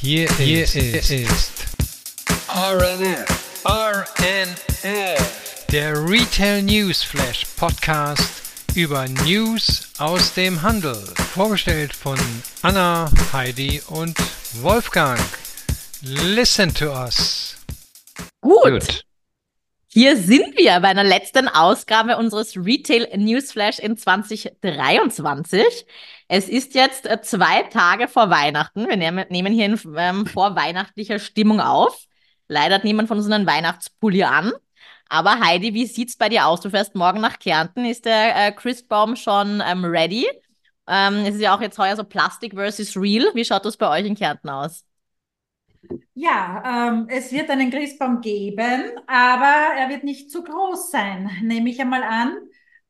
Hier, Hier ist, ist RNF. RNF. Der Retail News Flash Podcast über News aus dem Handel. Vorgestellt von Anna, Heidi und Wolfgang. Listen to us. Gut. Gut. Hier sind wir bei einer letzten Ausgabe unseres Retail Newsflash in 2023. Es ist jetzt äh, zwei Tage vor Weihnachten. Wir nehmen hier in ähm, vorweihnachtlicher Stimmung auf. Leider hat niemand von uns einen Weihnachtspulli an. Aber Heidi, wie sieht's bei dir aus? Du fährst morgen nach Kärnten. Ist der äh, Christbaum schon ähm, ready? Ähm, es ist ja auch jetzt heuer so Plastic versus Real. Wie schaut das bei euch in Kärnten aus? Ja, ähm, es wird einen Christbaum geben, aber er wird nicht zu groß sein, nehme ich einmal an.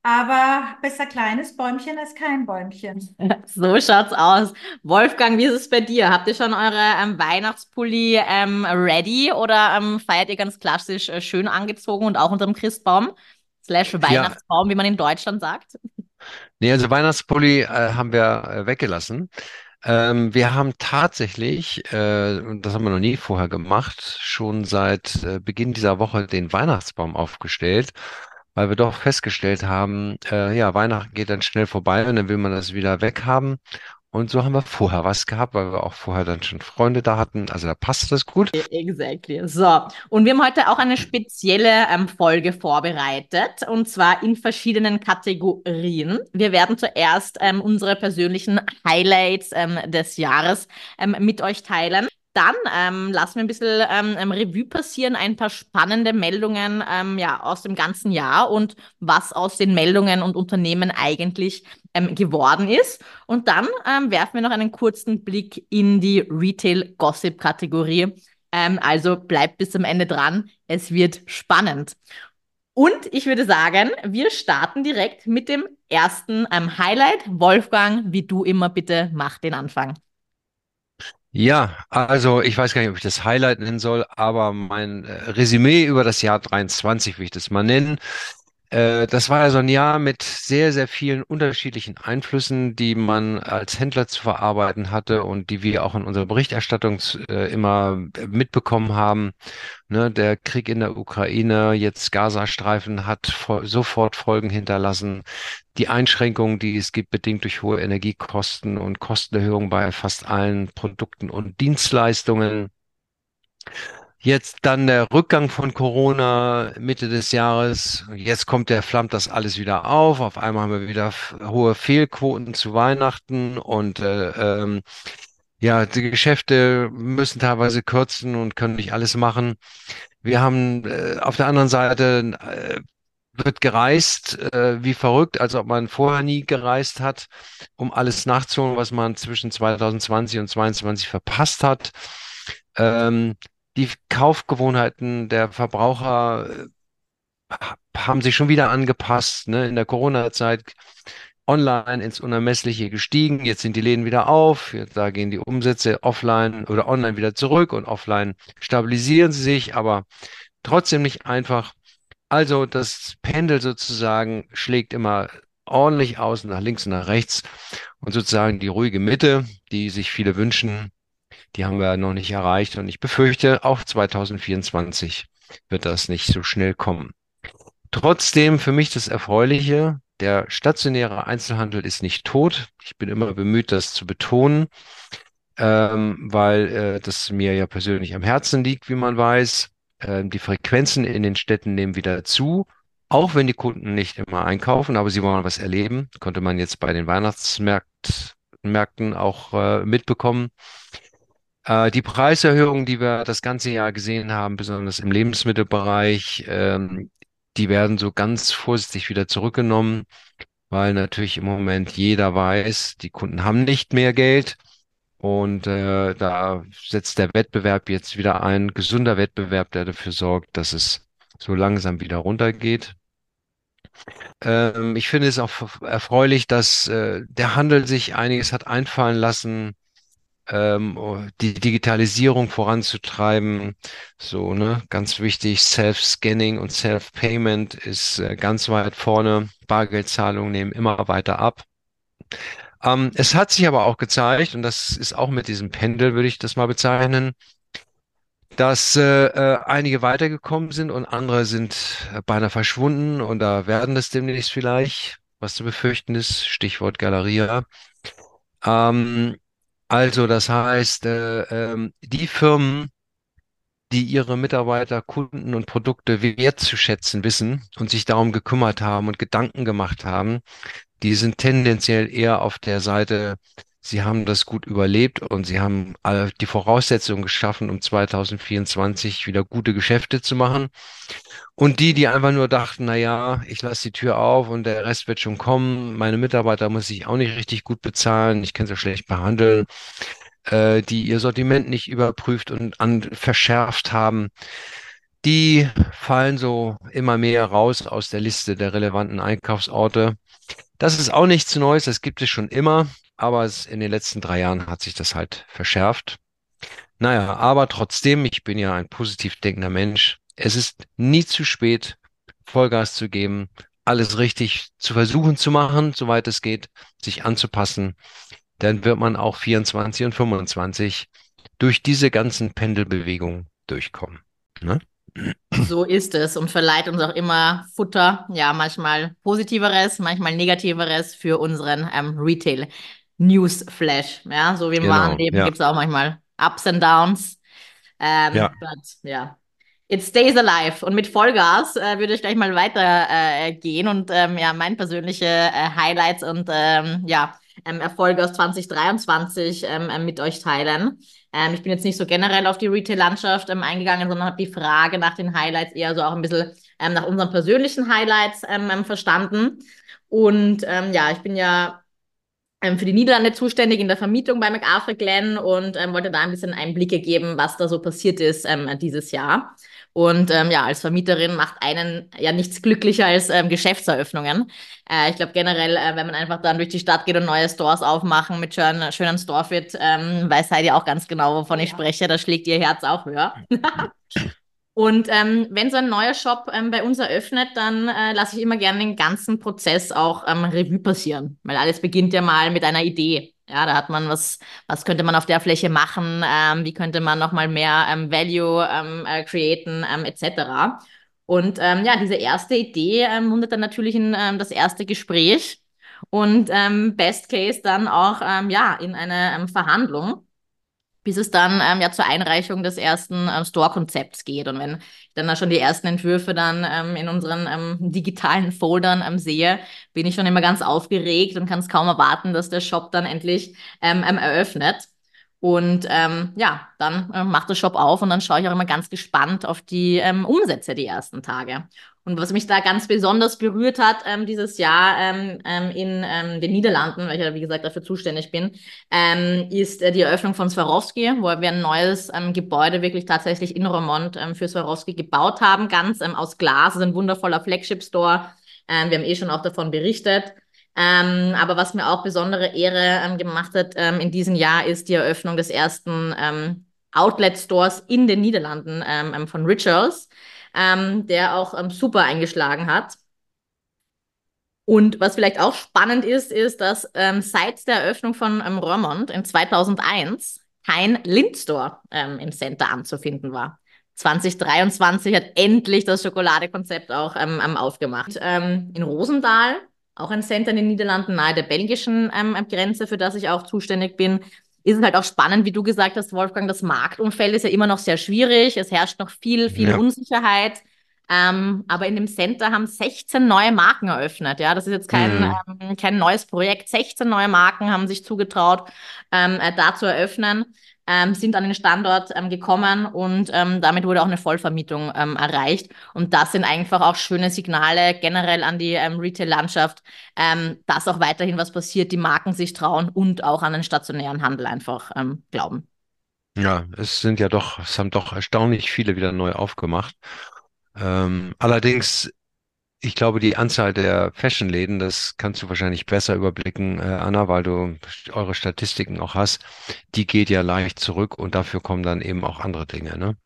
Aber besser kleines Bäumchen als kein Bäumchen. So schaut's aus. Wolfgang, wie ist es bei dir? Habt ihr schon eure ähm, Weihnachtspulli ähm, ready oder ähm, feiert ihr ganz klassisch äh, schön angezogen und auch unter dem Christbaum? Slash Weihnachtsbaum, ja. wie man in Deutschland sagt? Nee, also Weihnachtspulli äh, haben wir äh, weggelassen. Ähm, wir haben tatsächlich, äh, das haben wir noch nie vorher gemacht, schon seit äh, Beginn dieser Woche den Weihnachtsbaum aufgestellt, weil wir doch festgestellt haben, äh, ja, Weihnachten geht dann schnell vorbei und dann will man das wieder weghaben. Und so haben wir vorher was gehabt, weil wir auch vorher dann schon Freunde da hatten. Also da passt das gut. E-, exactly. So, und wir haben heute auch eine spezielle ähm, Folge vorbereitet und zwar in verschiedenen Kategorien. Wir werden zuerst ähm, unsere persönlichen Highlights ähm, des Jahres ähm, mit euch teilen. Dann ähm, lassen wir ein bisschen ähm, Revue passieren, ein paar spannende Meldungen ähm, ja, aus dem ganzen Jahr und was aus den Meldungen und Unternehmen eigentlich ähm, geworden ist. Und dann ähm, werfen wir noch einen kurzen Blick in die Retail-Gossip-Kategorie. Ähm, also bleibt bis zum Ende dran. Es wird spannend. Und ich würde sagen, wir starten direkt mit dem ersten Highlight. Wolfgang, wie du immer, bitte mach den Anfang. Ja, also ich weiß gar nicht, ob ich das Highlight nennen soll, aber mein äh, Resümee über das Jahr 23 will ich das mal nennen. Äh, das war ja so ein Jahr mit sehr, sehr vielen unterschiedlichen Einflüssen, die man als Händler zu verarbeiten hatte und die wir auch in unserer Berichterstattung äh, immer mitbekommen haben. Ne, der Krieg in der Ukraine, jetzt Gazastreifen hat sofort Folgen hinterlassen. Die Einschränkungen, die es gibt, bedingt durch hohe Energiekosten und Kostenerhöhungen bei fast allen Produkten und Dienstleistungen. Jetzt dann der Rückgang von Corona Mitte des Jahres. Jetzt kommt der, flammt das alles wieder auf. Auf einmal haben wir wieder hohe Fehlquoten zu Weihnachten und äh, ähm, ja, die Geschäfte müssen teilweise kürzen und können nicht alles machen. Wir haben äh, auf der anderen Seite äh, wird gereist äh, wie verrückt, als ob man vorher nie gereist hat, um alles nachzuholen, was man zwischen 2020 und 2022 verpasst hat. Ähm, die Kaufgewohnheiten der Verbraucher äh, haben sich schon wieder angepasst. Ne? In der Corona-Zeit online ins Unermessliche gestiegen. Jetzt sind die Läden wieder auf. Da gehen die Umsätze offline oder online wieder zurück und offline stabilisieren sie sich, aber trotzdem nicht einfach. Also das Pendel sozusagen schlägt immer ordentlich aus nach links und nach rechts und sozusagen die ruhige Mitte, die sich viele wünschen, die haben wir noch nicht erreicht und ich befürchte, auch 2024 wird das nicht so schnell kommen. Trotzdem für mich das Erfreuliche, der stationäre Einzelhandel ist nicht tot. Ich bin immer bemüht, das zu betonen, ähm, weil äh, das mir ja persönlich am Herzen liegt, wie man weiß. Ähm, die Frequenzen in den Städten nehmen wieder zu, auch wenn die Kunden nicht immer einkaufen, aber sie wollen was erleben. Konnte man jetzt bei den Weihnachtsmärkten auch äh, mitbekommen. Äh, die Preiserhöhungen, die wir das ganze Jahr gesehen haben, besonders im Lebensmittelbereich, ähm, die werden so ganz vorsichtig wieder zurückgenommen, weil natürlich im Moment jeder weiß, die Kunden haben nicht mehr Geld. Und äh, da setzt der Wettbewerb jetzt wieder ein, gesunder Wettbewerb, der dafür sorgt, dass es so langsam wieder runtergeht. Ähm, ich finde es auch erfreulich, dass äh, der Handel sich einiges hat einfallen lassen, ähm, oh, die Digitalisierung voranzutreiben. So, ne, ganz wichtig, Self-Scanning und Self-Payment ist äh, ganz weit vorne. Bargeldzahlungen nehmen immer weiter ab. Ähm, es hat sich aber auch gezeigt, und das ist auch mit diesem Pendel, würde ich das mal bezeichnen, dass äh, äh, einige weitergekommen sind und andere sind äh, beinahe verschwunden oder werden es demnächst vielleicht, was zu befürchten ist, Stichwort Galeria. Ähm, also das heißt, äh, ähm, die Firmen, die ihre Mitarbeiter, Kunden und Produkte wertzuschätzen wissen und sich darum gekümmert haben und Gedanken gemacht haben, die sind tendenziell eher auf der Seite, sie haben das gut überlebt und sie haben die Voraussetzungen geschaffen, um 2024 wieder gute Geschäfte zu machen. Und die, die einfach nur dachten, na ja, ich lasse die Tür auf und der Rest wird schon kommen. Meine Mitarbeiter muss ich auch nicht richtig gut bezahlen. Ich kann sie schlecht behandeln. Äh, die ihr Sortiment nicht überprüft und an, verschärft haben. Die fallen so immer mehr raus aus der Liste der relevanten Einkaufsorte. Das ist auch nichts Neues, das gibt es schon immer, aber es, in den letzten drei Jahren hat sich das halt verschärft. Naja, aber trotzdem, ich bin ja ein positiv denkender Mensch. Es ist nie zu spät, Vollgas zu geben, alles richtig zu versuchen zu machen, soweit es geht, sich anzupassen. Dann wird man auch 24 und 25 durch diese ganzen Pendelbewegungen durchkommen. Ne? So ist es und verleiht uns auch immer Futter, ja, manchmal positiveres, manchmal negativeres für unseren ähm, Retail News Flash. Ja, so wie im Genau, wahren Leben ja. gibt es auch manchmal Ups and Downs. Ähm, Ja. but, ja. It stays alive. Und mit Vollgas äh, würde ich gleich mal weiter äh, und ähm, ja, mein persönliche äh, Highlights und ähm, ja, ähm, Erfolge aus 2023 ähm, ähm, mit euch teilen. Ich bin jetzt nicht so generell auf die Retail-Landschaft eingegangen, sondern habe die Frage nach den Highlights eher so auch ein bisschen nach unseren persönlichen Highlights verstanden. Und ja, ich bin ja für die Niederlande zuständig in der Vermietung bei McArthur Glen und ähm, wollte da ein bisschen Einblicke geben, was da so passiert ist ähm, dieses Jahr. Und ähm, ja, als Vermieterin macht einen ja nichts glücklicher als ähm, Geschäftseröffnungen. Äh, ich glaube generell, äh, wenn man einfach dann durch die Stadt geht und neue Stores aufmachen mit schönen, schönen Storefit, ähm, weiß Heidi auch ganz genau, wovon ich spreche. Da schlägt ihr Herz auch höher. Und ähm, wenn so ein neuer Shop ähm, bei uns eröffnet, dann äh, lasse ich immer gerne den ganzen Prozess auch ähm, Revue passieren, weil alles beginnt ja mal mit einer Idee. Ja, da hat man was, was könnte man auf der Fläche machen, ähm, wie könnte man nochmal mehr ähm, Value ähm, äh, createn, etc. Und ja, diese erste Idee mundet dann natürlich in das erste Gespräch und Best Case dann auch ja, in eine Verhandlung bis es dann ähm, ja zur Einreichung des ersten ähm, Store-Konzepts geht. Und wenn ich dann da schon die ersten Entwürfe dann ähm, in unseren ähm, digitalen Foldern ähm, sehe, bin ich schon immer ganz aufgeregt und kann es kaum erwarten, dass der Shop dann endlich ähm, eröffnet. Und ja, dann ähm, macht der Shop auf und dann schaue ich auch immer ganz gespannt auf die Umsätze die ersten Tage. Und was mich da ganz besonders berührt hat ähm, dieses Jahr ähm, ähm, in ähm, den Niederlanden, weil ich ja wie gesagt dafür zuständig bin, ähm, ist äh, die Eröffnung von Swarovski, wo wir ein neues ähm, Gebäude wirklich tatsächlich in Romont ähm, für Swarovski gebaut haben, ganz ähm, aus Glas. Das ist ein wundervoller Flagship-Store. Ähm, wir haben eh schon auch davon berichtet. Ähm, aber was mir auch besondere Ehre ähm, gemacht hat ähm, in diesem Jahr, ist die Eröffnung des ersten ähm, Outlet-Stores in den Niederlanden ähm, ähm, von Rituals, ähm, der auch ähm, super eingeschlagen hat. Und was vielleicht auch spannend ist, ist, dass ähm, seit der Eröffnung von ähm, Roermond in 2001 kein Lindstore ähm, im Center anzufinden war. 2023 hat endlich das Schokoladekonzept auch ähm, aufgemacht. Ähm, in Rosendaal, auch ein Center in den Niederlanden nahe der belgischen ähm, Grenze, für das ich auch zuständig bin, ist es halt auch spannend, wie du gesagt hast, Wolfgang, das Marktumfeld ist ja immer noch sehr schwierig. Es herrscht noch viel, viel Ja. Unsicherheit. Ähm, aber in dem Center haben 16 neue Marken eröffnet. Ja, das ist jetzt kein, Mhm. ähm, kein neues Projekt. 16 neue Marken haben sich zugetraut, ähm, äh, da zu eröffnen, ähm, sind an den Standort ähm, gekommen und ähm, damit wurde auch eine Vollvermietung ähm, erreicht. Und das sind einfach auch schöne Signale generell an die ähm, Retail-Landschaft, ähm, dass auch weiterhin was passiert, die Marken sich trauen und auch an den stationären Handel einfach glauben. Ja, es sind ja doch, es haben doch erstaunlich viele wieder neu aufgemacht. Allerdings, ich glaube, die Anzahl der Fashionläden, das kannst du wahrscheinlich besser überblicken, äh, Anna, weil du eure Statistiken auch hast, die geht ja leicht zurück und dafür kommen dann eben auch andere Dinge, ne?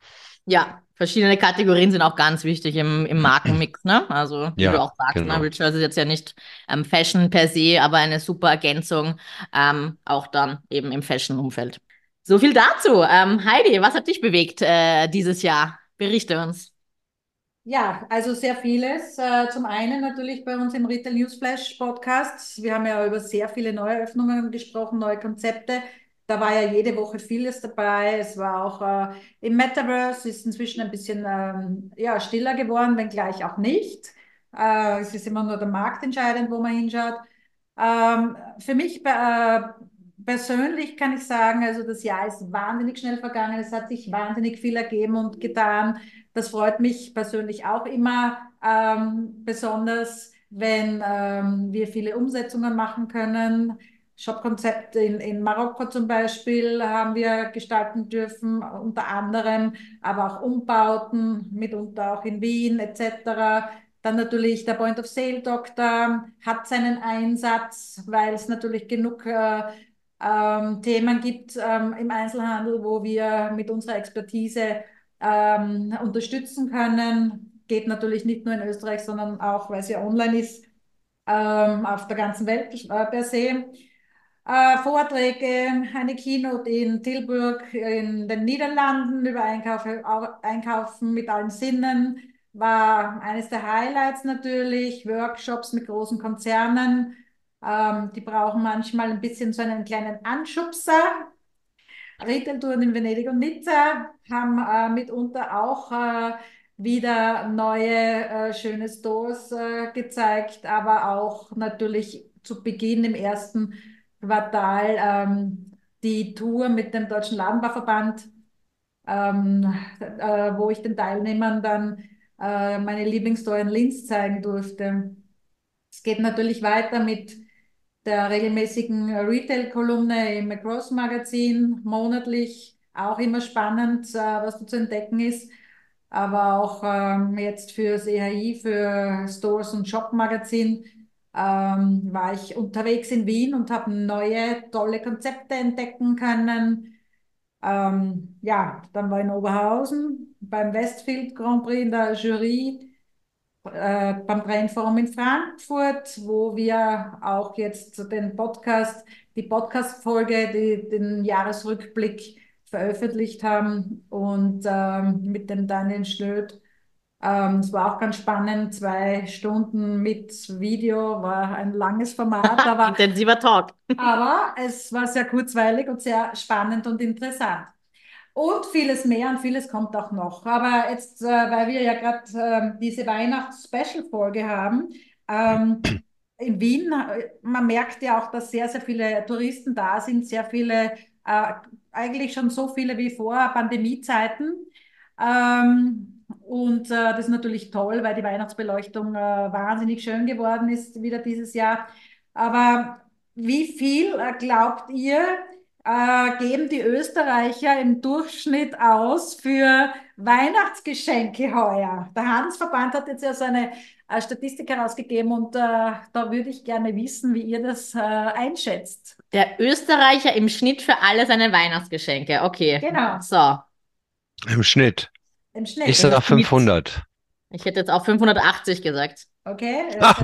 Ja, Verschiedene Kategorien sind auch ganz wichtig im, im Markenmix, ne? Also, wie Ja, du auch sagst, genau. ne? Rituals ist jetzt ja nicht ähm, Fashion per se, aber eine super Ergänzung, ähm, auch dann eben im Fashion-Umfeld. So viel dazu. Ähm, Heidi, was hat dich bewegt äh, dieses Jahr? Berichte uns. Ja, also sehr vieles. Äh, Zum einen natürlich bei uns im Retail Newsflash Podcast. Wir haben ja über sehr viele Neueröffnungen gesprochen, neue Konzepte. Da war ja jede Woche vieles dabei. Es war auch äh, im Metaverse, ist inzwischen ein bisschen ähm, ja, stiller geworden, wenngleich auch nicht. Äh, es ist immer nur der Markt entscheidend, wo man hinschaut. Ähm, für mich äh, persönlich kann ich sagen, also das Jahr ist wahnsinnig schnell vergangen. Es hat sich wahnsinnig viel ergeben und getan. Das freut mich persönlich auch immer, ähm, besonders wenn ähm, wir viele Umsetzungen machen können. Shop-Konzepte in, in Marokko zum Beispiel haben wir gestalten dürfen, unter anderem, aber auch Umbauten, mitunter auch in Wien etc. Dann natürlich der Point-of-Sale-Doktor hat seinen Einsatz, weil es natürlich genug äh, ähm, Themen gibt ähm, im Einzelhandel, wo wir mit unserer Expertise ähm, unterstützen können. Geht natürlich nicht nur in Österreich, sondern auch, weil es ja online ist, ähm, auf der ganzen Welt äh, per se. Äh, Vorträge, eine Keynote in Tilburg in den Niederlanden über Einkaufe, Einkaufen mit allen Sinnen war eines der Highlights natürlich. Workshops mit großen Konzernen. Ähm, die brauchen manchmal ein bisschen so einen kleinen Anschubser. Retail-Touren in Venedig und Nizza haben äh, mitunter auch äh, wieder neue äh, schöne Stores äh, gezeigt, aber auch natürlich zu Beginn im ersten Quartal ähm, die Tour mit dem Deutschen Ladenbauverband, ähm, äh, wo ich den Teilnehmern dann äh, meine Lieblingsstore in Linz zeigen durfte. Es geht natürlich weiter mit der regelmäßigen Retail-Kolumne im Across Magazin, monatlich, auch immer spannend, äh, was da zu entdecken ist. Aber auch ähm, jetzt fürs EHI, für Stores und Shop Magazin, ähm, war ich unterwegs in Wien und habe neue, tolle Konzepte entdecken können. Ähm, ja, dann war ich in Oberhausen beim Westfield Grand Prix in der Jury äh, beim Brainforum in Frankfurt, wo wir auch jetzt den Podcast, die Podcast-Folge, die, den Jahresrückblick veröffentlicht haben und ähm, mit dem Daniel Schlöd. Ähm, es war auch ganz spannend, zwei Stunden mit Video, war ein langes Format, aber, Intensiver Talk. aber es war sehr kurzweilig und sehr spannend und interessant. Und vieles mehr und vieles kommt auch noch. Aber jetzt, äh, weil wir ja gerade ähm, diese Weihnachts-Special-Folge haben, ähm, in Wien, äh, man merkt ja auch, dass sehr, sehr viele Touristen da sind, sehr viele, äh, eigentlich schon so viele wie vor Pandemiezeiten. Ähm, und äh, das ist natürlich toll, weil die Weihnachtsbeleuchtung äh, wahnsinnig schön geworden ist wieder dieses Jahr. Aber wie viel äh, glaubt ihr, äh, geben die Österreicher im Durchschnitt aus für Weihnachtsgeschenke heuer? Der Handelsverband hat jetzt ja so eine äh, Statistik herausgegeben und äh, da würde ich gerne wissen, wie ihr das äh, einschätzt. Der Österreicher im Schnitt für alle seine Weihnachtsgeschenke. Okay. Genau. So. Im Schnitt. Im Schnitt. Ich sage Schnitt. 500. Ich hätte jetzt auch 580 gesagt. Okay. Ah.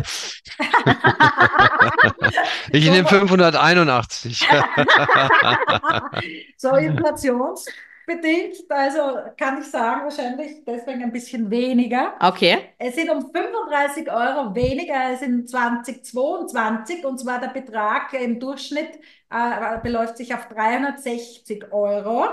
Ich nehme 581. so inflationsbedingt, also kann ich sagen, wahrscheinlich deswegen ein bisschen weniger. Okay. Es sind um 35 Euro weniger als in 2022 und zwar der Betrag im Durchschnitt äh, beläuft sich auf 360 Euro.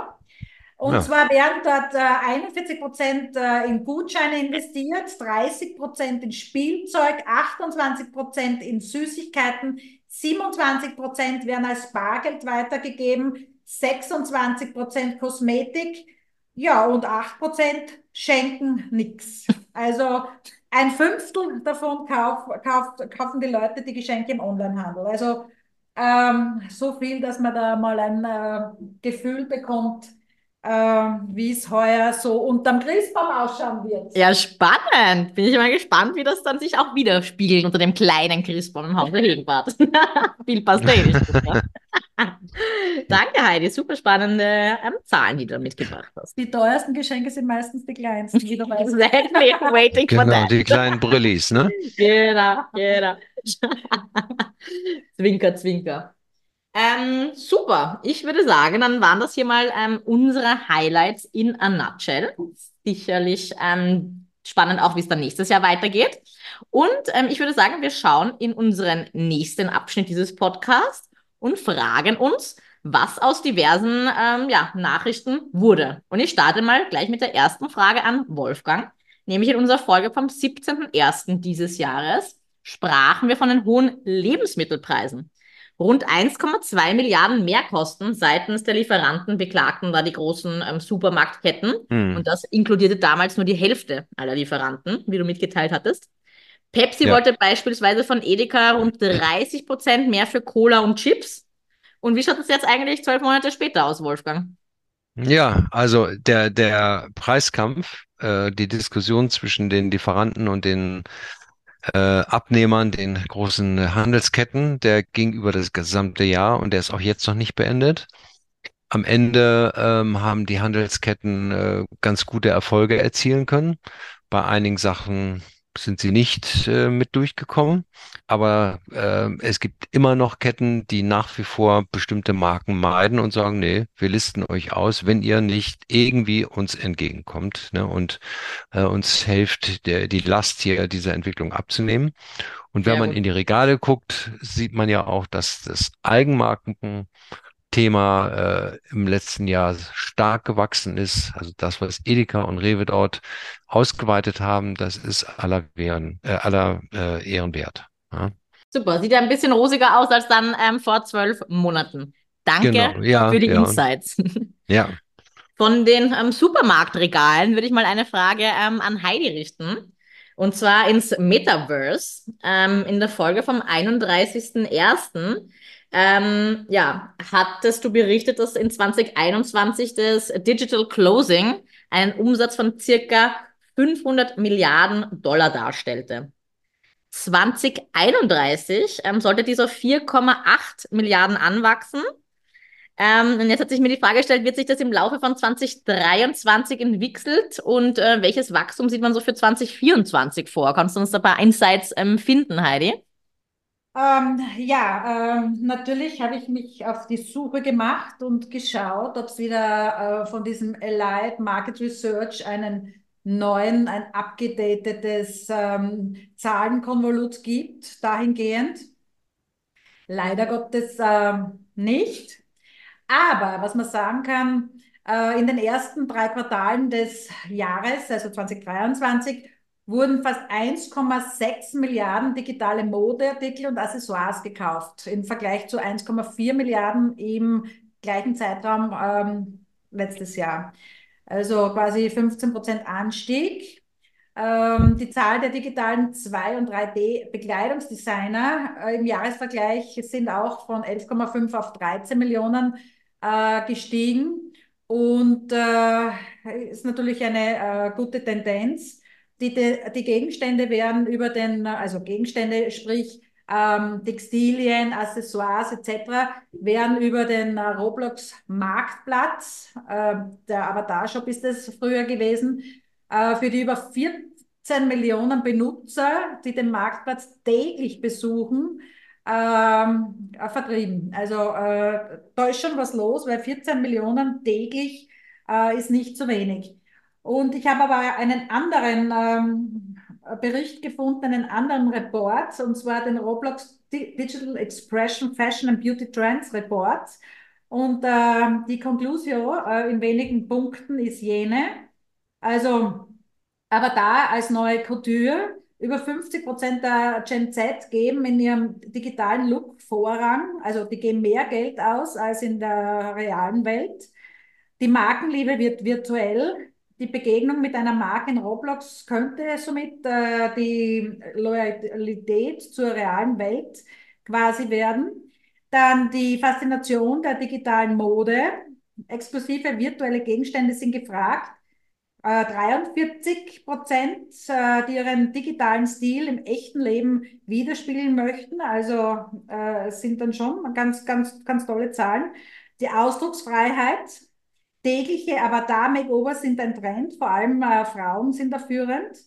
Und Ja. zwar werden dort äh, 41 Prozent äh, in Gutscheine investiert, 30 Prozent in Spielzeug, 28 Prozent in Süßigkeiten, 27 Prozent werden als Bargeld weitergegeben, 26 Prozent Kosmetik, ja, und 8 Prozent schenken nichts. Also ein Fünftel davon kauf, kauft, kaufen die Leute die Geschenke im Onlinehandel. Also ähm, so viel, dass man da mal ein äh, Gefühl bekommt, wie es heuer so unterm Christbaum ausschauen wird. Ja, spannend. Bin ich mal gespannt, wie das dann sich auch widerspiegelt unter dem kleinen Christbaum im Hause Höhenbad. Viel passt eh nicht. Danke, Heidi. Super spannende ähm, Zahlen, die du mitgebracht hast. Die teuersten Geschenke sind meistens die kleinsten, wie du weißt. exactly. Waiting for Genau, that. die kleinen Brillis, ne? Genau, genau. zwinker, zwinker. Ähm, super. Ich würde sagen, dann waren das hier mal ähm, unsere Highlights in a nutshell. Sicherlich ähm, spannend auch, wie es dann nächstes Jahr weitergeht. Und ähm, ich würde sagen, wir schauen in unseren nächsten Abschnitt dieses Podcasts und fragen uns, was aus diversen ähm, ja, Nachrichten wurde. Und ich starte mal gleich mit der ersten Frage an Wolfgang. Nämlich in unserer Folge vom 17.01. dieses Jahres sprachen wir von den hohen Lebensmittelpreisen. Rund 1,2 Milliarden Mehrkosten seitens der Lieferanten beklagten da die großen ähm, Supermarktketten. Hm. Und das inkludierte damals nur die Hälfte aller Lieferanten, wie du mitgeteilt hattest. Pepsi Ja. wollte beispielsweise von Edeka rund 30 Prozent mehr für Cola und Chips. Und wie schaut es jetzt eigentlich zwölf Monate später aus, Wolfgang? Ja, also der, der Preiskampf, äh, die Diskussion zwischen den Lieferanten und den äh, Abnehmern, den großen Handelsketten, der ging über das gesamte Jahr und der ist auch jetzt noch nicht beendet. Am Ende ähm, haben die Handelsketten äh, ganz gute Erfolge erzielen können. Bei einigen Sachen sind sie nicht äh, mit durchgekommen, aber äh, es gibt immer noch Ketten, die nach wie vor bestimmte Marken meiden und sagen, nee, wir listen euch aus, wenn ihr nicht irgendwie uns entgegenkommt ne, und äh, uns hilft, der, die Last hier dieser Entwicklung abzunehmen. Und wenn Sehr man in die Regale guckt, sieht man ja auch, dass das Eigenmarken Thema äh, im letzten Jahr stark gewachsen ist. Also das, was Edeka und Rewe dort ausgeweitet haben, das ist aller Ehren, äh, aller äh, Ehren wert. Ja. Super, sieht ja ein bisschen rosiger aus als dann ähm, vor zwölf Monaten. Danke Genau, ja, für die ja. Insights. Ja, Von den ähm, Supermarktregalen würde ich mal eine Frage ähm, an Heidi richten. Und zwar ins Metaverse. Ähm, in der Folge vom 31.01. Ähm, ja, hattest du berichtet, dass in 2021 das Digital Closing einen Umsatz von circa 500 Milliarden Dollar darstellte. 2031 ähm, sollte dieser 4,8 Milliarden anwachsen. Ähm, und jetzt hat sich mir die Frage gestellt, wird sich das im Laufe von 2023 entwickelt und äh, welches Wachstum sieht man so für 2024 vor? Kannst du uns da ein paar Insights ähm, finden, Heidi? Ähm, ja, ähm, natürlich habe ich mich auf die Suche gemacht und geschaut, ob es wieder äh, von diesem Allied Market Research einen neuen, ein abgedatetes ähm, Zahlenkonvolut gibt, dahingehend. Leider Gottes ähm, nicht. Aber was man sagen kann, äh, in den ersten drei Quartalen des Jahres, also 2023, wurden fast 1,6 Milliarden digitale Modeartikel und Accessoires gekauft, im Vergleich zu 1,4 Milliarden im gleichen Zeitraum ähm, letztes Jahr. Also quasi 15 Prozent Anstieg. Ähm, die Zahl der digitalen 2- und 3D-Bekleidungsdesigner äh, im Jahresvergleich sind auch von 11,5 auf 13 Millionen äh, gestiegen und äh, ist natürlich eine äh, gute Tendenz. Die, die Gegenstände werden über den, also Gegenstände, sprich ähm, Textilien, Accessoires etc., werden über den äh, Roblox Marktplatz, äh, der Avatar-Shop ist es früher gewesen, äh, für die über 14 Millionen Benutzer, die den Marktplatz täglich besuchen, ähm, äh, vertrieben. Also äh, da ist schon was los, weil 14 Millionen täglich äh, ist nicht zu wenig. Und ich habe aber einen anderen ähm, Bericht gefunden, einen anderen Report, und zwar den Roblox Digital Expression Fashion and Beauty Trends Report. Und äh, die Conclusio äh, in wenigen Punkten ist jene, also Avatar als neue Couture, über 50 Prozent der Gen Z geben in ihrem digitalen Look Vorrang, also die geben mehr Geld aus als in der realen Welt. Die Markenliebe wird virtuell. Die Begegnung mit einer Marke in Roblox könnte somit äh, die Loyalität zur realen Welt quasi werden. Dann die Faszination der digitalen Mode. exklusive virtuelle Gegenstände sind gefragt. 43 Prozent, die ihren digitalen Stil im echten Leben widerspiegeln möchten. Also äh, sind dann schon ganz, ganz, ganz tolle Zahlen. Die Ausdrucksfreiheit, tägliche Avatar-Makeover sind ein Trend, vor allem äh, Frauen sind da führend.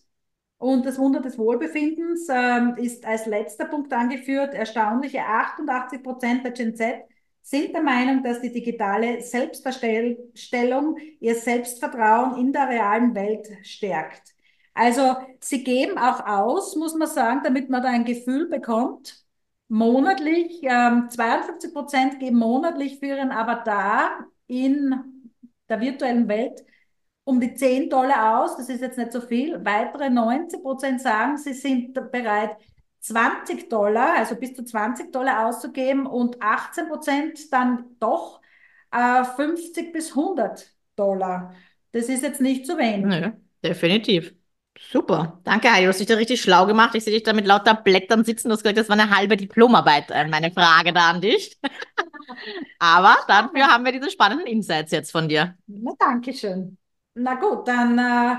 Und das Wunder des Wohlbefindens ähm, ist als letzter Punkt angeführt. Erstaunliche 88 Prozent der Gen Z sind der Meinung, dass die digitale Selbstdarstellung ihr Selbstvertrauen in der realen Welt stärkt. Also sie geben auch aus, muss man sagen, damit man da ein Gefühl bekommt, monatlich, ähm, 52 Prozent geben monatlich für ihren Avatar in der virtuellen Welt um die 10 Dollar aus. Das ist jetzt nicht so viel. Weitere 19 Prozent sagen, sie sind bereit, 20 Dollar, also bis zu 20 Dollar auszugeben und 18 Prozent dann doch äh, 50 bis 100 Dollar. Das ist jetzt nicht zu wenig. Nö, definitiv. Super. Danke, Heidi. Du hast dich da richtig schlau gemacht. Ich sehe dich da mit lauter Blättern sitzen. Du hast gesagt, das war eine halbe Diplomarbeit, äh, meine Frage da an dich. Aber dafür haben wir diese spannenden Insights jetzt von dir. Na, danke schön. Na gut, dann äh,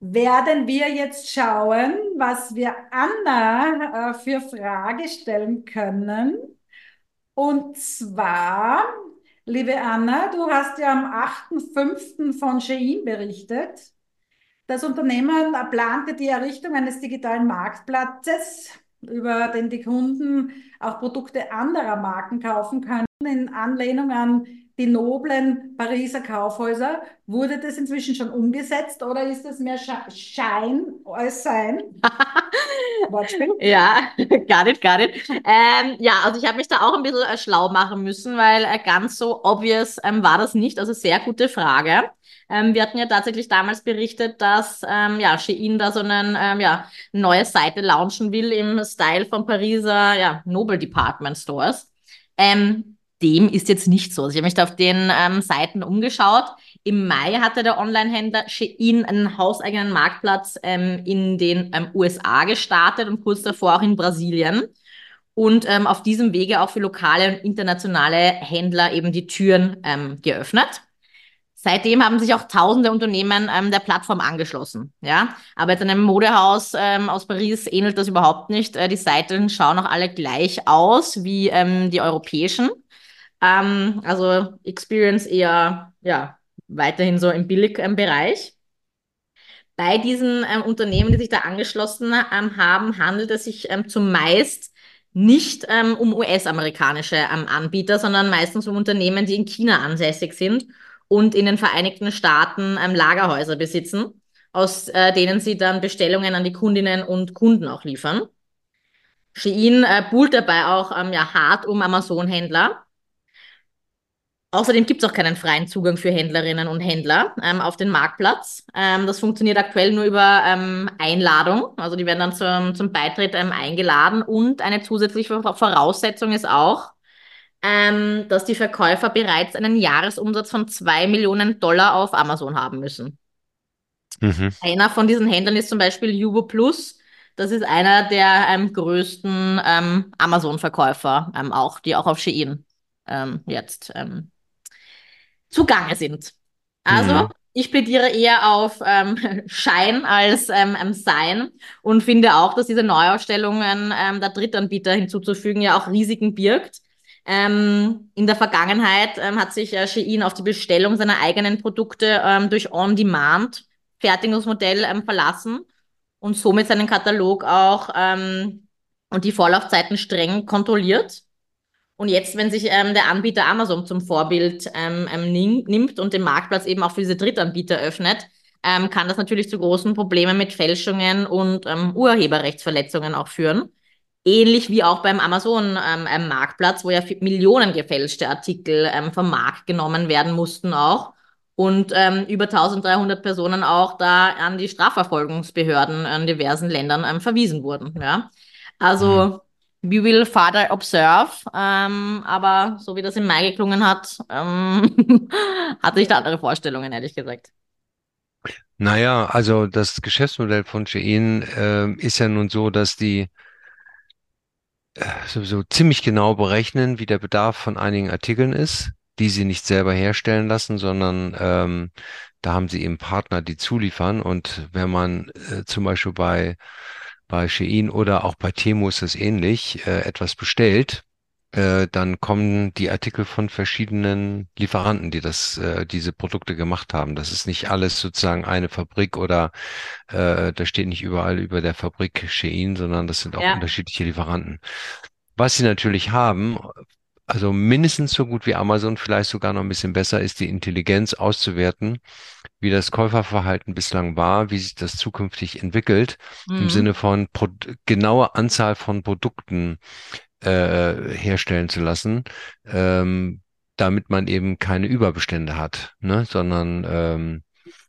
werden wir jetzt schauen, was wir Anna äh, für Frage stellen können. Und zwar, liebe Anna, du hast ja am 8.5. von Shein berichtet. Das Unternehmen plante die Errichtung eines digitalen Marktplatzes, über den die Kunden auch Produkte anderer Marken kaufen können, in Anlehnung an die noblen Pariser Kaufhäuser. Wurde das inzwischen schon umgesetzt oder ist das mehr Schein als Sein? Wortspiel? ja, gar nicht, gar nicht. Ähm, ja, also ich habe mich da auch ein bisschen äh, schlau machen müssen, weil äh, ganz so obvious ähm, war das nicht. Also sehr gute Frage. Ähm, wir hatten ja tatsächlich damals berichtet, dass ähm, ja, Shein da so eine ähm, ja, neue Seite launchen will im Style von Pariser ja, Noble Department Stores. Ähm, dem ist jetzt nicht so. Also ich habe mich da auf den ähm, Seiten umgeschaut. Im Mai hatte der Online-Händler Shein einen hauseigenen Marktplatz ähm, in den ähm, USA gestartet und kurz davor auch in Brasilien. Und ähm, auf diesem Wege auch für lokale und internationale Händler eben die Türen ähm, geöffnet. Seitdem haben sich auch tausende Unternehmen ähm, der Plattform angeschlossen. Ja, aber jetzt einem Modehaus ähm, aus Paris ähnelt das überhaupt nicht. Äh, die Seiten schauen auch alle gleich aus wie ähm, die europäischen. Ähm, also Experience eher, ja, weiterhin so im Billigbereich. Bei diesen ähm, Unternehmen, die sich da angeschlossen ähm, haben, handelt es sich ähm, zumeist nicht ähm, um US-amerikanische ähm, Anbieter, sondern meistens um Unternehmen, die in China ansässig sind und in den Vereinigten Staaten ähm, Lagerhäuser besitzen, aus äh, denen sie dann Bestellungen an die Kundinnen und Kunden auch liefern. Shein äh, buhlt dabei auch ähm, ja, hart um Amazon-Händler Außerdem gibt es auch keinen freien Zugang für Händlerinnen und Händler ähm, auf den Marktplatz. Ähm, das funktioniert aktuell nur über ähm, Einladung. Also die werden dann zum, zum Beitritt ähm, eingeladen. Und eine zusätzliche Voraussetzung ist auch, ähm, dass die Verkäufer bereits einen Jahresumsatz von zwei Millionen Dollar auf Amazon haben müssen. Mhm. Einer von diesen Händlern ist zum Beispiel Jubo Plus. Das ist einer der ähm, größten Amazon-Verkäufer, auch, die auch auf Shein jetzt zugange sind. Also, mhm. ich plädiere eher auf ähm, Schein als ähm, Sein und finde auch, dass diese Neuausstellungen ähm, der Drittanbieter hinzuzufügen ja auch Risiken birgt. Ähm, in der Vergangenheit ähm, hat sich äh, Shein auf die Bestellung seiner eigenen Produkte ähm, durch On-Demand Fertigungsmodell ähm, verlassen und somit seinen Katalog auch ähm, und die Vorlaufzeiten streng kontrolliert. Und jetzt, wenn sich ähm, der Anbieter Amazon zum Vorbild ähm, ähm, nimmt und den Marktplatz eben auch für diese Drittanbieter öffnet, ähm, kann das natürlich zu großen Problemen mit Fälschungen und ähm, Urheberrechtsverletzungen auch führen. Ähnlich wie auch beim Amazon-Marktplatz, ähm, wo ja Millionen gefälschte Artikel vom Markt genommen werden mussten auch und über 1300 Personen auch da an die Strafverfolgungsbehörden in diversen Ländern verwiesen wurden. Ja? Also mhm we will further observe. Ähm, aber so wie das im Mai geklungen hat, ähm, hatte ich da andere Vorstellungen, ehrlich gesagt. Naja, also das Geschäftsmodell von Shein äh, ist ja nun so, dass die äh, sowieso ziemlich genau berechnen, wie der Bedarf von einigen Artikeln ist. die sie nicht selber herstellen lassen, sondern ähm, da haben sie eben Partner, die zuliefern. Und wenn man äh, zum Beispiel bei, bei Shein oder auch bei Temu ist es ähnlich, äh, etwas bestellt, äh, dann kommen die Artikel von verschiedenen Lieferanten, die das, äh, diese Produkte gemacht haben. Das ist nicht alles sozusagen eine Fabrik oder äh, da steht nicht überall über der Fabrik Shein, sondern das sind auch Ja. unterschiedliche Lieferanten. Was sie natürlich haben, also mindestens so gut wie Amazon, vielleicht sogar noch ein bisschen besser, ist die Intelligenz auszuwerten, wie das Käuferverhalten bislang war, wie sich das zukünftig entwickelt, im Mhm. Sinne von Pro genaue Anzahl von Produkten äh, herstellen zu lassen, ähm, damit man eben keine Überbestände hat, ne? sondern ähm,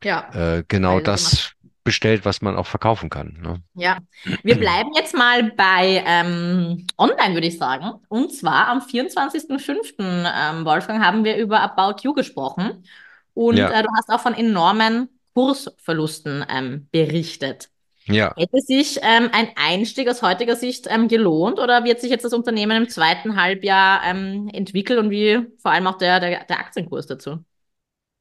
Ja. äh, genau das bestellt, was man auch verkaufen kann. Ne? Ja, wir bleiben jetzt mal bei ähm, online, würde ich sagen. Und zwar am 24.05. Ähm, Wolfgang, haben wir über About You gesprochen. Und Ja. äh, du hast auch von enormen Kursverlusten ähm, berichtet. Ja. Hätte sich ähm, ein Einstieg aus heutiger Sicht ähm, gelohnt oder wird sich jetzt das Unternehmen im zweiten Halbjahr ähm, entwickeln und wie vor allem auch der, der, der Aktienkurs dazu?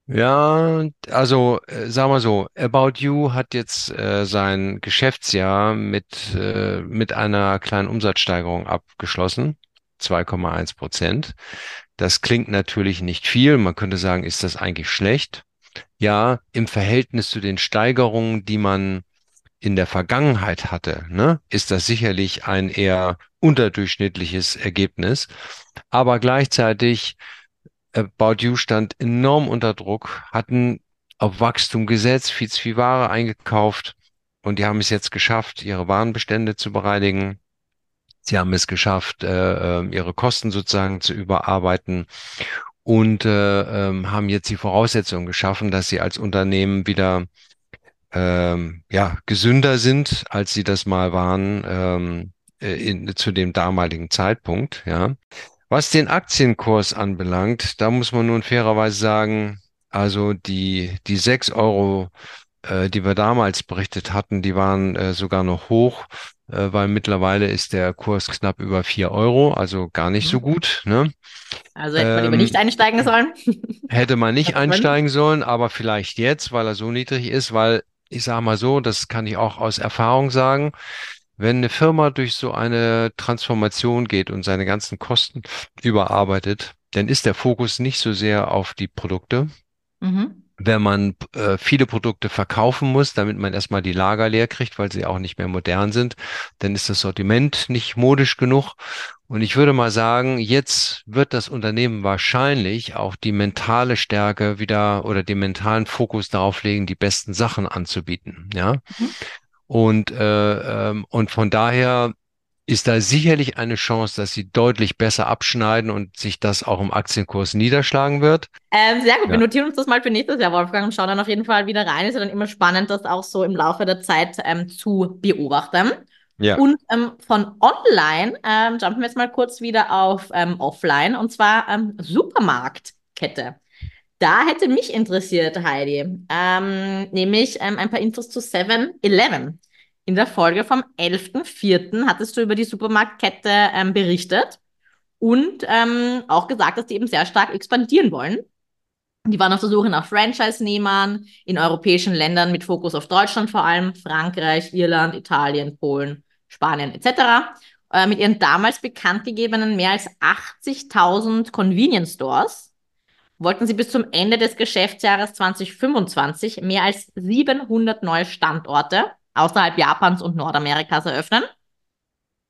Ja, also äh, sagen wir so, About You hat jetzt äh, sein Geschäftsjahr mit, äh, mit einer kleinen Umsatzsteigerung abgeschlossen, 2,1 Prozent. Das klingt natürlich nicht viel. Man könnte sagen, ist das eigentlich schlecht? Ja, im Verhältnis zu den Steigerungen, die man in der Vergangenheit hatte, ne, ist das sicherlich ein eher unterdurchschnittliches Ergebnis. Aber gleichzeitig About You stand enorm unter Druck, hatten auf Wachstum gesetzt, viel zu viel Ware eingekauft und die haben es jetzt geschafft, ihre Warenbestände zu bereinigen. Sie haben es geschafft, äh, äh, ihre Kosten sozusagen zu überarbeiten und äh, ähm, haben jetzt die Voraussetzungen geschaffen, dass sie als Unternehmen wieder ähm, ja, gesünder sind, als sie das mal waren ähm, äh, in, zu dem damaligen Zeitpunkt. Ja. Was den Aktienkurs anbelangt, da muss man nun fairerweise sagen, also die, die sechs Euro, äh, die wir damals berichtet hatten, die waren äh, sogar noch hoch, äh, weil mittlerweile ist der Kurs knapp über vier Euro, also gar nicht so Mhm. gut. Ne? Also hätte man lieber Ähm, nicht einsteigen sollen. Hätte man nicht einsteigen sollen, aber vielleicht jetzt, weil er so niedrig ist, weil ich sage mal so, das kann ich auch aus Erfahrung sagen, wenn eine Firma durch so eine Transformation geht und seine ganzen Kosten überarbeitet, dann ist der Fokus nicht so sehr auf die Produkte. Mhm. Wenn man äh, viele Produkte verkaufen muss, damit man erstmal die Lager leer kriegt, weil sie auch nicht mehr modern sind, dann ist das Sortiment nicht modisch genug. Und ich würde mal sagen, jetzt wird das Unternehmen wahrscheinlich auch die mentale Stärke wieder oder den mentalen Fokus darauf legen, die besten Sachen anzubieten. Ja. Mhm. Und, äh, ähm, und von daher ist da sicherlich eine Chance, dass sie deutlich besser abschneiden und sich das auch im Aktienkurs niederschlagen wird. Ähm, sehr gut, wir Ja. notieren uns das mal für nächstes Jahr, Wolfgang, und schauen dann auf jeden Fall wieder rein. Ist ja dann immer spannend, das auch so im Laufe der Zeit ähm, zu beobachten. Ja. Und ähm, von online ähm, jumpen wir jetzt mal kurz wieder auf ähm, offline, und zwar ähm, Supermarktkette. Da hätte mich interessiert, Heidi, nämlich ein paar Infos zu 7-Eleven. In der Folge vom 11.04. hattest du über die Supermarktkette ähm, berichtet und ähm, auch gesagt, dass die eben sehr stark expandieren wollen. Die waren auf der Suche nach Franchise-Nehmern in europäischen Ländern mit Fokus auf Deutschland vor allem, Frankreich, Irland, Italien, Polen, Spanien etc. Äh, mit ihren damals bekannt gegebenen mehr als 80.000 Convenience Stores wollten sie bis zum Ende des Geschäftsjahres 2025 mehr als 700 neue Standorte außerhalb Japans und Nordamerikas eröffnen.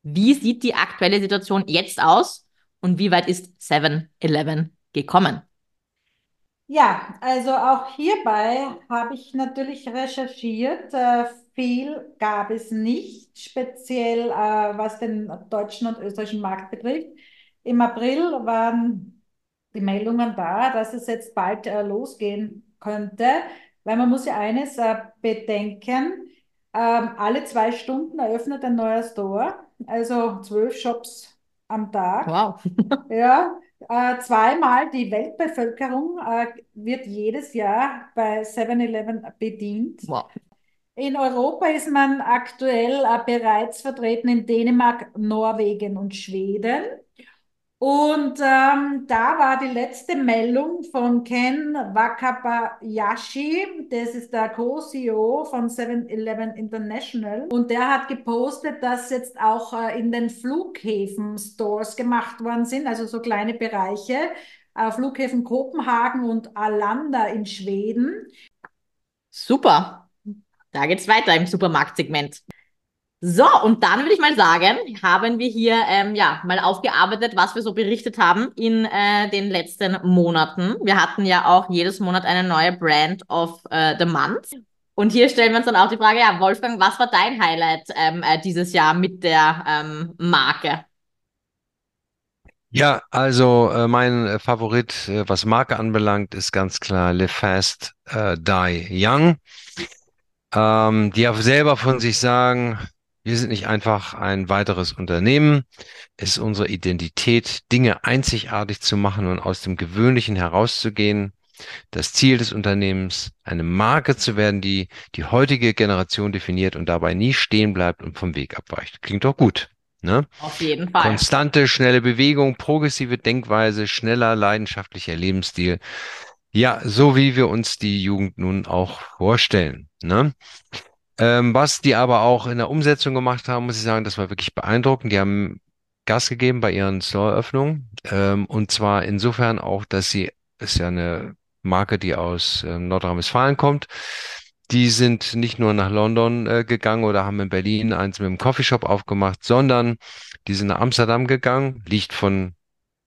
Wie sieht die aktuelle Situation jetzt aus und wie weit ist 7-Eleven gekommen? Ja, also auch hierbei habe ich natürlich recherchiert. Äh, viel gab es nicht, speziell äh, was den deutschen und österreichischen Markt betrifft. Im April waren die Meldungen da, dass es jetzt bald äh, losgehen könnte, weil man muss ja eines bedenken, ähm, alle zwei Stunden eröffnet ein neuer Store, also zwölf Shops am Tag. Wow. Ja, äh, zweimal die Weltbevölkerung äh, wird jedes Jahr bei 7-Eleven bedient. Wow. In Europa ist man aktuell äh, bereits vertreten in Dänemark, Norwegen und Schweden. Und ähm, da war die letzte Meldung von Ken Wakabayashi, das ist der Co-CEO von 7-Eleven International. Und der hat gepostet, dass jetzt auch äh, in den Flughäfen Stores gemacht worden sind, also so kleine Bereiche, äh, Flughäfen Kopenhagen und Arlanda in Schweden. Super. Da geht's weiter im Supermarktsegment. So, und dann würde ich mal sagen, haben wir hier ähm, ja mal aufgearbeitet, was wir so berichtet haben in äh, den letzten Monaten. Wir hatten ja auch jedes Monat eine neue Brand of äh, the Month. Und hier stellen wir uns dann auch die Frage, ja, Wolfgang, was war dein Highlight ähm, äh, dieses Jahr mit der ähm, Marke? Ja, also äh, mein äh, Favorit, äh, was Marke anbelangt, ist ganz klar Live Fast, äh, Die Young. Ähm, die auch selber von sich sagen, wir sind nicht einfach ein weiteres Unternehmen. Es ist unsere Identität, Dinge einzigartig zu machen und aus dem Gewöhnlichen herauszugehen. Das Ziel des Unternehmens, eine Marke zu werden, die die heutige Generation definiert und dabei nie stehen bleibt und vom Weg abweicht. Klingt doch gut. Ne? Auf jeden Fall. Konstante, schnelle Bewegung, progressive Denkweise, schneller, leidenschaftlicher Lebensstil. Ja, so wie wir uns die Jugend nun auch vorstellen. Ne? Ähm, was die aber auch in der Umsetzung gemacht haben, muss ich sagen, das war wirklich beeindruckend. Die haben Gas gegeben bei ihren Store-Öffnungen. Ähm, und zwar insofern auch, dass sie, ist ja eine Marke, die aus äh, Nordrhein-Westfalen kommt. Die sind nicht nur nach London äh, gegangen oder haben in Berlin eins mit einem Coffeeshop aufgemacht, sondern die sind nach Amsterdam gegangen, liegt von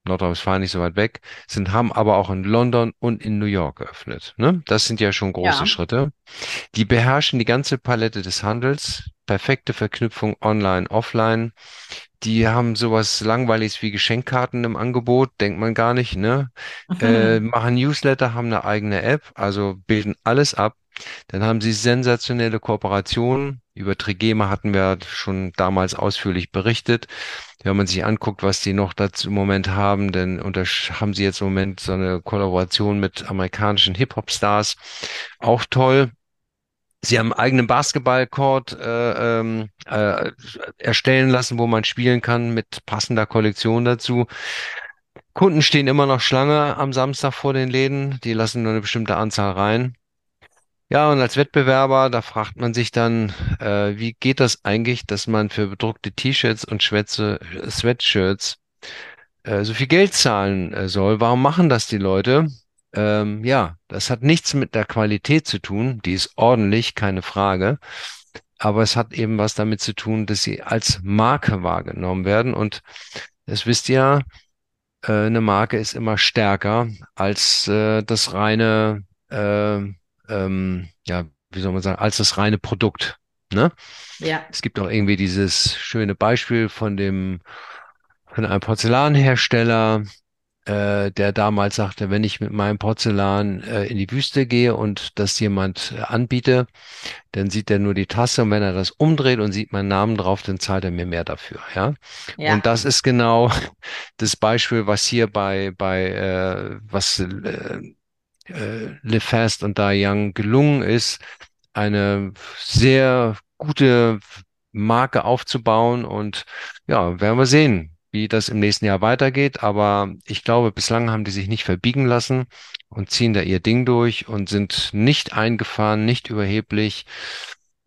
Nordrhein-Westfalen nicht so weit weg, sind, haben aber auch in London und in New York geöffnet. Ne? Das sind ja schon große Ja. Schritte. Die beherrschen die ganze Palette des Handels, perfekte Verknüpfung online, offline. Die haben sowas Langweiliges wie Geschenkkarten im Angebot, denkt man gar nicht, ne? Äh, machen Newsletter, haben eine eigene App, also bilden alles ab. Dann haben sie sensationelle Kooperationen. Über Trigema hatten wir schon damals ausführlich berichtet. Wenn man sich anguckt, was die noch dazu im Moment haben, dann haben sie jetzt im Moment so eine Kollaboration mit amerikanischen Hip-Hop-Stars. Auch toll. Sie haben einen eigenen Basketballcourt äh, ähm, äh, erstellen lassen, wo man spielen kann mit passender Kollektion dazu. Kunden stehen immer noch Schlange am Samstag vor den Läden. Die lassen nur eine bestimmte Anzahl rein. Ja, und als Wettbewerber, da fragt man sich dann, äh, wie geht das eigentlich, dass man für bedruckte T-Shirts und Schwätze, Sweatshirts äh, so viel Geld zahlen äh, soll? Warum machen das die Leute? Ähm, ja, das hat nichts mit der Qualität zu tun. Die ist ordentlich, keine Frage. Aber es hat eben was damit zu tun, dass sie als Marke wahrgenommen werden. Und das wisst ihr, äh, eine Marke ist immer stärker als äh, das reine, äh, ähm, ja, wie soll man sagen, als das reine Produkt. Ne? Ja. Es gibt auch irgendwie dieses schöne Beispiel von dem, von einem Porzellanhersteller, äh, der damals sagte, wenn ich mit meinem Porzellan äh, in die Wüste gehe und das jemand äh, anbiete, dann sieht er nur die Tasse und wenn er das umdreht und sieht meinen Namen drauf, dann zahlt er mir mehr dafür, ja. Ja. Und das ist genau das Beispiel, was hier bei, bei äh, was äh, äh, Live und Die Young gelungen ist, eine sehr gute Marke aufzubauen. Und ja, werden wir sehen, wie das im nächsten Jahr weitergeht. Aber ich glaube, bislang haben die sich nicht verbiegen lassen und ziehen da ihr Ding durch und sind nicht eingefahren, nicht überheblich.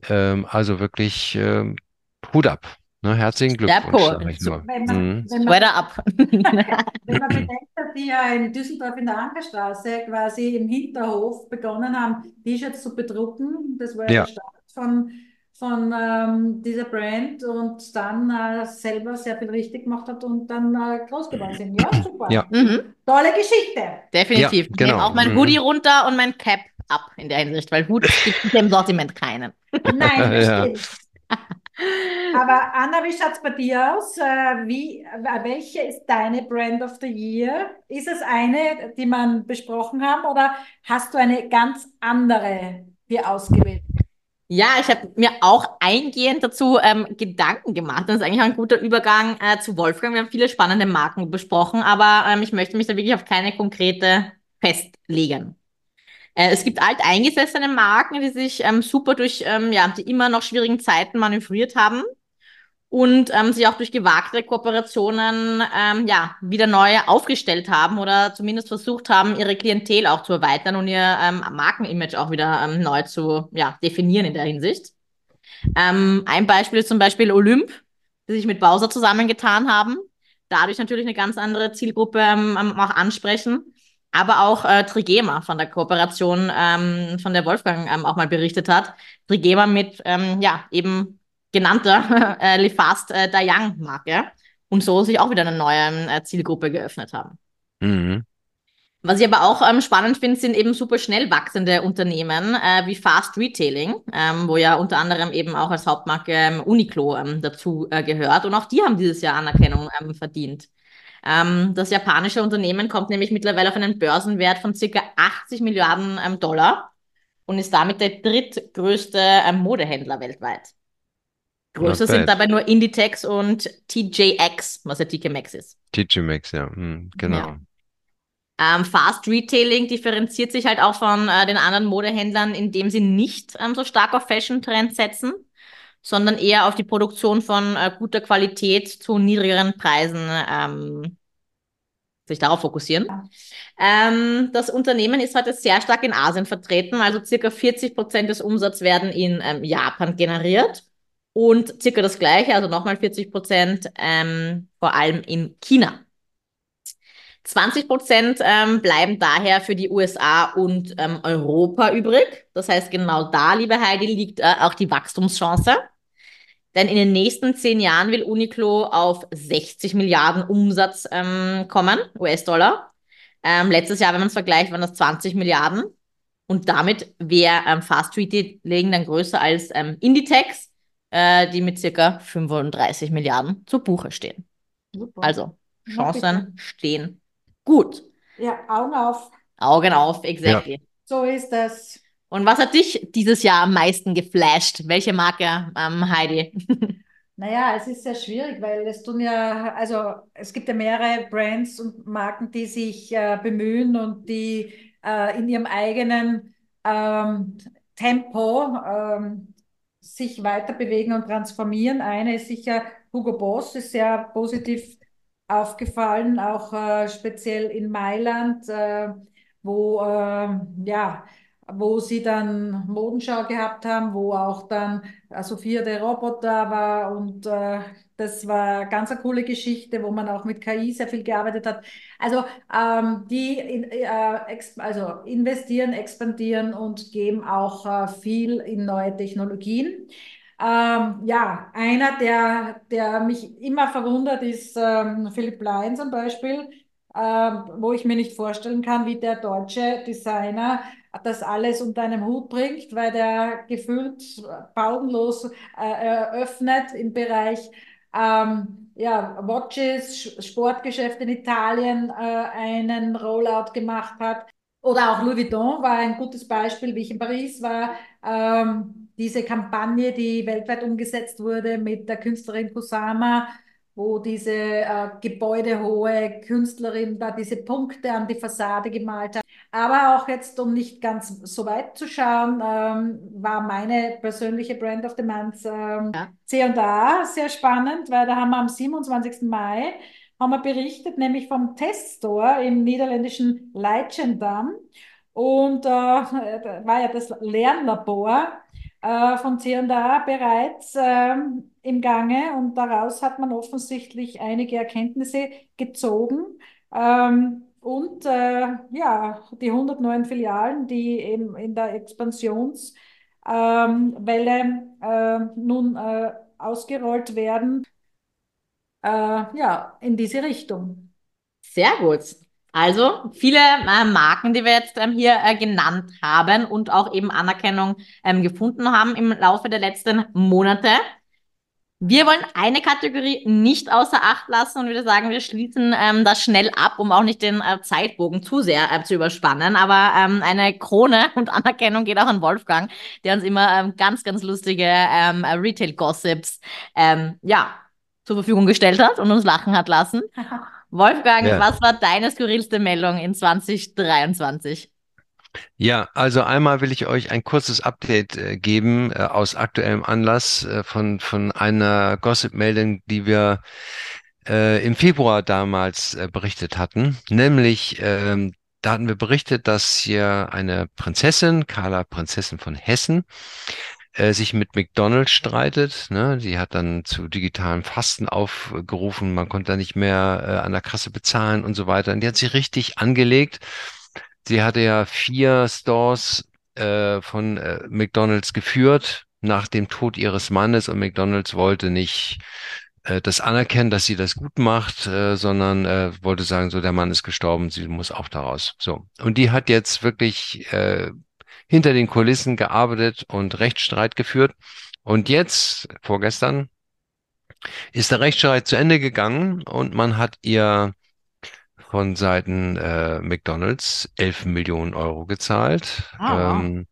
Ähm, also wirklich ähm, Hut ab. Ne, herzlichen Sehr Glückwunsch, cool. sag ich So- nur. Wenn man, Mhm. wenn man, Sweater ab. wenn man bedenkt, dass die ja in Düsseldorf in der Ankerstraße quasi im Hinterhof begonnen haben, T-Shirts zu bedrucken, das war ja Ja. der Start von, von ähm, dieser Brand und dann äh, selber sehr viel richtig gemacht hat und dann äh, groß geworden sind. Ja, super. Ja. Mhm. Tolle Geschichte. Definitiv. Ja, Ich genau. nehme auch mein Mhm. Hoodie runter und mein Cap ab in der Hinsicht, weil Hut gibt es im Sortiment keinen. Nein, das stimmt. Aber Anna, wie schaut es bei dir aus? Äh, Wie, äh, welche ist deine Brand of the Year? Ist es eine, die man besprochen haben, oder hast du eine ganz andere dir ausgewählt? Ja, ich habe mir auch eingehend dazu ähm, Gedanken gemacht. Das ist eigentlich auch ein guter Übergang äh, zu Wolfgang. Wir haben viele spannende Marken besprochen, aber ähm, ich möchte mich da wirklich auf keine konkrete festlegen. Äh, es gibt alteingesessene Marken, die sich ähm, super durch ähm, ja, die immer noch schwierigen Zeiten manövriert haben. und ähm, sich auch durch gewagte Kooperationen ähm, ja, wieder neu aufgestellt haben oder zumindest versucht haben, ihre Klientel auch zu erweitern und ihr ähm, Markenimage auch wieder ähm, neu zu ja, definieren in der Hinsicht. Ähm, ein Beispiel ist zum Beispiel Olymp, die sich mit Bowser zusammengetan haben, dadurch natürlich eine ganz andere Zielgruppe ähm, auch ansprechen. Aber auch äh, Trigema von der Kooperation, ähm, von der Wolfgang ähm, auch mal berichtet hat. Trigema mit, ähm, ja, eben genannter äh, Lefast äh, Dayang Marke und so sich auch wieder eine neue äh, Zielgruppe geöffnet haben. Mhm. Was ich aber auch ähm, spannend finde, sind eben super schnell wachsende Unternehmen äh, wie Fast Retailing, ähm, wo ja unter anderem eben auch als Hauptmarke ähm, Uniqlo ähm, dazu äh, gehört. Und auch die haben dieses Jahr Anerkennung ähm, verdient. Ähm, das japanische Unternehmen kommt nämlich mittlerweile auf einen Börsenwert von circa 80 Milliarden Dollar und ist damit der drittgrößte Modehändler weltweit. Größer sind dabei nur Inditex und TJX, was ja TK Maxx ist. TJ Maxx, ja, hm, genau. Ja. Ähm, Fast Retailing differenziert sich halt auch von äh, den anderen Modehändlern, indem sie nicht ähm, so stark auf Fashion-Trends setzen, sondern eher auf die Produktion von äh, guter Qualität zu niedrigeren Preisen ähm, sich darauf fokussieren. Ähm, das Unternehmen ist heute sehr stark in Asien vertreten, also circa 40 Prozent des Umsatzes werden in ähm, Japan generiert und circa das gleiche, also nochmal 40 Prozent, ähm, vor allem in China. 20 Prozent ähm, bleiben daher für die USA und ähm, Europa übrig. Das heißt, genau da, liebe Heidi, liegt äh, auch die Wachstumschance. Denn in den nächsten zehn Jahren will Uniqlo auf 60 Milliarden Umsatz ähm, kommen, US-Dollar. Ähm, letztes Jahr, wenn man es vergleicht, waren das 20 Milliarden. Und damit wäre ähm, Fast Retailing dann größer als ähm, Inditex äh, die mit circa 35 Milliarden zu Buche stehen. Super. Also Chancen stehen gut. Ja, Augen auf. Augen auf, exactly. Ja. So ist das. Und was hat dich dieses Jahr am meisten geflasht? Welche Marke, ähm, Heidi? Naja, es ist sehr schwierig, weil es tun ja, also es gibt ja mehrere Brands und Marken, die sich äh, bemühen und die äh, in ihrem eigenen ähm, Tempo ähm, sich weiter bewegen und transformieren. Eine ist sicher Hugo Boss, ist sehr positiv aufgefallen, auch äh, speziell in Mailand, äh, wo äh, ja wo sie dann Modenschau gehabt haben, wo auch dann äh, Sophia der Roboter war und äh, das war ganz eine coole Geschichte, wo man auch mit KI sehr viel gearbeitet hat. Also ähm, die in, äh, also investieren, expandieren und geben auch äh, viel in neue Technologien. Ähm, ja, einer, der, der mich immer verwundert, ist ähm, Philipp Lein zum Beispiel, ähm, wo ich mir nicht vorstellen kann, wie der deutsche Designer das alles unter einem Hut bringt, weil der gefühlt pausenlos äh, öffnet im Bereich ähm, ja, Watches, Sportgeschäft in Italien äh, einen Rollout gemacht hat. Oder auch Louis Vuitton war ein gutes Beispiel, wie ich in Paris war. Ähm, diese Kampagne, die weltweit umgesetzt wurde mit der Künstlerin Kusama, wo diese äh, gebäudehohe Künstlerin da diese Punkte an die Fassade gemalt hat. Aber auch jetzt, um nicht ganz so weit zu schauen, ähm, war meine persönliche Brand of the Month ähm, ja. C&A sehr spannend, weil da haben wir am 27. Mai haben wir berichtet, nämlich vom Teststore im niederländischen Leitschendam. Und äh, da war ja das Lernlabor äh, von C&A bereits äh, im Gange und daraus hat man offensichtlich einige Erkenntnisse gezogen. Ähm, und äh, ja, die 109 Filialen, die eben in der Expansionswelle ähm, äh, nun äh, ausgerollt werden, äh, ja, in diese Richtung. Sehr gut. Also viele äh, Marken, die wir jetzt ähm, hier äh, genannt haben und auch eben Anerkennung ähm, gefunden haben im Laufe der letzten Monate. Wir wollen eine Kategorie nicht außer Acht lassen und würde sagen, wir schließen ähm, das schnell ab, um auch nicht den äh, Zeitbogen zu sehr äh, zu überspannen. Aber ähm, eine Krone und Anerkennung geht auch an Wolfgang, der uns immer ähm, ganz, ganz lustige ähm, Retail-Gossips ähm, ja, zur Verfügung gestellt hat und uns lachen hat lassen. Wolfgang, ja. was war deine skurrilste Meldung in 2023? Ja, also einmal will ich euch ein kurzes Update äh, geben äh, aus aktuellem Anlass äh, von, von einer Gossip-Meldung, die wir äh, im Februar damals äh, berichtet hatten. Nämlich, ähm, da hatten wir berichtet, dass hier eine Prinzessin, Carla Prinzessin von Hessen, sich mit McDonald's streitet. Ne? Die hat dann zu digitalem Fasten aufgerufen. Man konnte da nicht mehr an der Kasse bezahlen und so weiter. Und die hat sich richtig angelegt. Sie hatte ja vier Stores äh, von äh, McDonald's geführt nach dem Tod ihres Mannes und McDonald's wollte nicht äh, das anerkennen, dass sie das gut macht, äh, sondern äh, wollte sagen, so der Mann ist gestorben, sie muss auch daraus. So. Und die hat jetzt wirklich äh, hinter den Kulissen gearbeitet und Rechtsstreit geführt. Und jetzt, vorgestern, ist der Rechtsstreit zu Ende gegangen und man hat ihr von Seiten äh, McDonald's 11 Millionen Euro gezahlt. Ah, Ähm,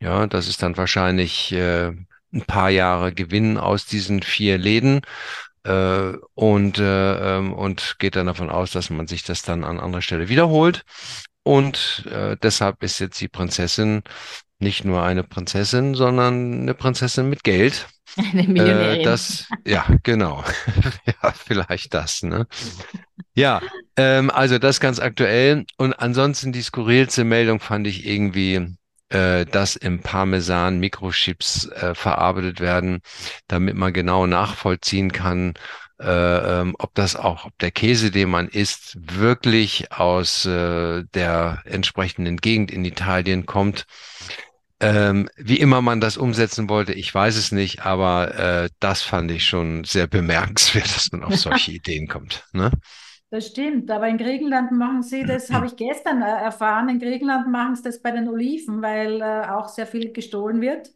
ja, das ist dann wahrscheinlich äh, ein paar Jahre Gewinn aus diesen vier Läden äh, und, äh, ähm, und geht dann davon aus, dass man sich das dann an anderer Stelle wiederholt. Und äh, deshalb ist jetzt die Prinzessin nicht nur eine Prinzessin, sondern eine Prinzessin mit Geld. Eine Äh, Millionärin. das, ja, genau. Ja, vielleicht das, ne? Ja, ähm, also das ganz aktuell. Und ansonsten die skurrilste Meldung fand ich irgendwie, äh, dass im Parmesan Mikrochips äh, verarbeitet werden, damit man genau nachvollziehen kann, äh, ähm, ob das auch, ob der Käse, den man isst, wirklich aus äh, der entsprechenden Gegend in Italien kommt. Ähm, wie immer man das umsetzen wollte, ich weiß es nicht, aber äh, das fand ich schon sehr bemerkenswert, dass man auf solche Ideen kommt. Ne? Das stimmt, aber in Griechenland machen sie das, habe ich gestern äh, erfahren, in Griechenland machen sie das bei den Oliven, weil äh, auch sehr viel gestohlen wird.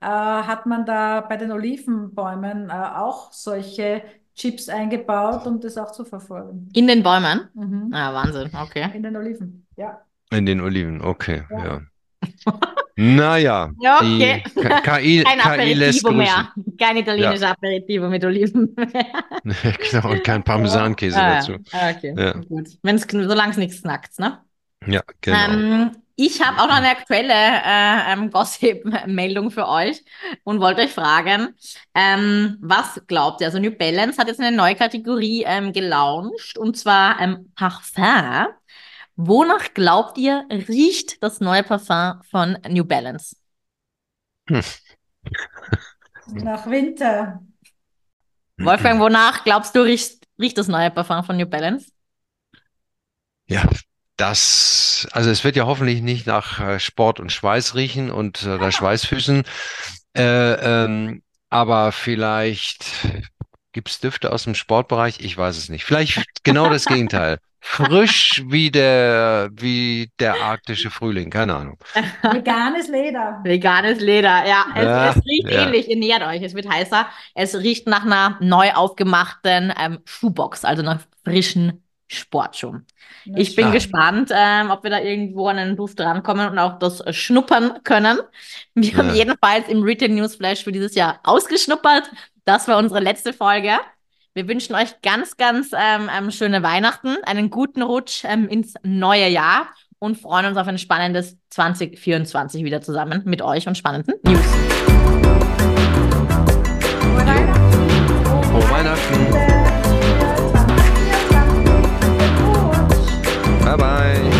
Äh, hat man da bei den Olivenbäumen äh, auch solche Chips eingebaut, um das auch zu verfolgen. In den Bäumen? Mhm. Ah, Wahnsinn, okay. In den Oliven, ja. In den Oliven, okay, Ja. ja. Naja, Ja, die okay. KI, Kein KI lässt mehr. Kein italienisches Aperitivo mit Oliven. Genau, und kein Parmesankäse Ah, dazu. ja. Ah, okay, Ja. gut. Wenn's, solange es nichts knackt, ne? Ja, genau. Ähm, ich habe auch noch eine aktuelle äh, ähm, Gossip-Meldung für euch und wollte euch fragen, ähm, was glaubt ihr? Also New Balance hat jetzt eine neue Kategorie ähm, gelauncht und zwar ähm, Parfum. Wonach glaubt ihr, riecht das neue Parfum von New Balance? Nach Winter. Wolfgang, wonach glaubst du, riecht, riecht das neue Parfum von New Balance? Ja, das, also es wird ja hoffentlich nicht nach äh, Sport und Schweiß riechen und äh, oder Schweißfüßen, äh, ähm, aber vielleicht gibt's Düfte aus dem Sportbereich, ich weiß es nicht. Vielleicht genau das Gegenteil. Frisch wie der, wie der arktische Frühling, keine Ahnung. Veganes Leder. Veganes Leder, ja. Es, Ja, es riecht ja. ähnlich, ihr nähert euch, es wird heißer. Es riecht nach einer neu aufgemachten ähm, Schuhbox, also nach frischen Sportschuhen. Ich bin gespannt, ähm, ob wir da irgendwo an einen Duft rankommen und auch das äh, schnuppern können. Wir haben Ja. jedenfalls im Retail News Flash für dieses Jahr ausgeschnuppert. Das war unsere letzte Folge. Wir wünschen euch ganz, ganz ähm, ähm, schöne Weihnachten, einen guten Rutsch ähm, ins neue Jahr und freuen uns auf ein spannendes 2024 wieder zusammen mit euch und spannenden News. Frohe Weihnachten. Frohe Weihnachten. 拜拜。